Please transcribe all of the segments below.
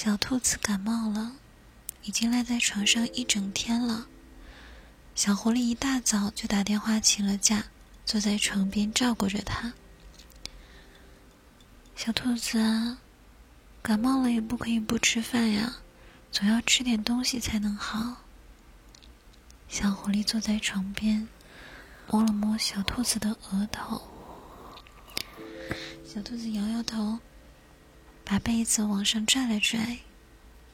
小兔子感冒了，已经赖在床上一整天了。小狐狸一大早就打电话请了假，坐在床边照顾着它。小兔子啊，感冒了也不可以不吃饭呀，总要吃点东西才能好。小狐狸坐在床边，摸了摸小兔子的额头。小兔子摇摇头，把被子往上拽了拽，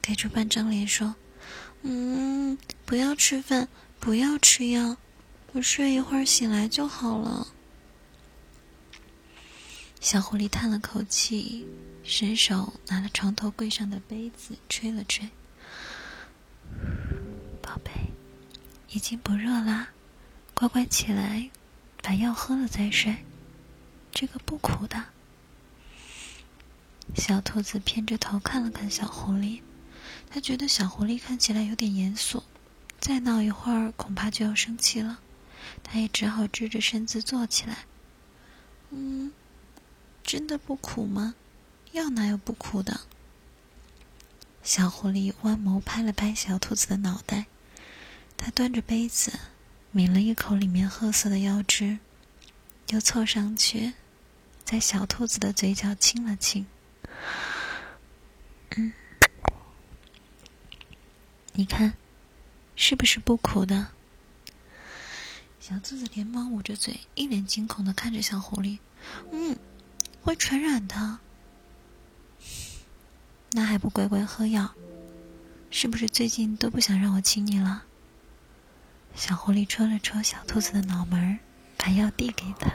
盖住半张脸说：“嗯，不要吃饭。”不要吃药，我睡一会儿醒来就好了。小狐狸叹了口气，伸手拿了床头柜上的杯子，吹了吹。宝贝，已经不热啦，乖乖起来，把药喝了再睡。这个不苦的。小兔子偏着头看了看小狐狸，它觉得小狐狸看起来有点严肃。再闹一会儿，恐怕就要生气了。他也只好支着身子坐起来。嗯，真的不苦吗？药哪有不苦的？小狐狸弯眸拍了拍小兔子的脑袋，他端着杯子抿了一口里面褐色的药汁，又凑上去，在小兔子的嘴角亲了亲。嗯，你看。是不是不苦的？小兔子连忙捂着嘴，一脸惊恐的看着小狐狸。嗯，会传染的。那还不乖乖喝药？是不是最近都不想让我亲你了？小狐狸戳了戳小兔子的脑门，把药递给他。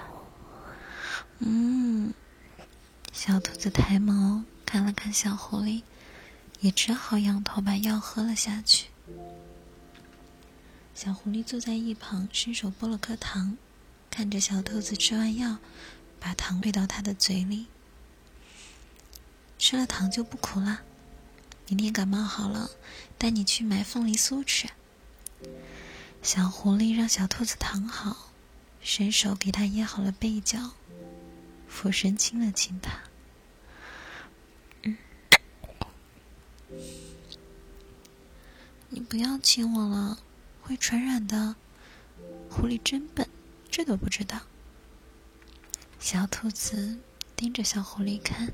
嗯，小兔子抬眸看了看小狐狸，也只好仰头把药喝了下去。小狐狸坐在一旁，伸手剥了颗糖，看着小兔子吃完药，把糖喂到它的嘴里。吃了糖就不苦了。明天感冒好了，带你去买凤梨酥吃。小狐狸让小兔子躺好，伸手给它掖好了被角，俯身亲了亲它。你不要亲我了。会传染的，狐狸真笨，这都不知道。小兔子盯着小狐狸看，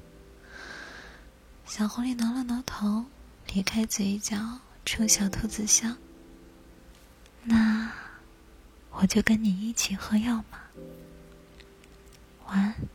小狐狸挠了挠头，咧开嘴角冲小兔子笑。那我就跟你一起喝药吧。晚安。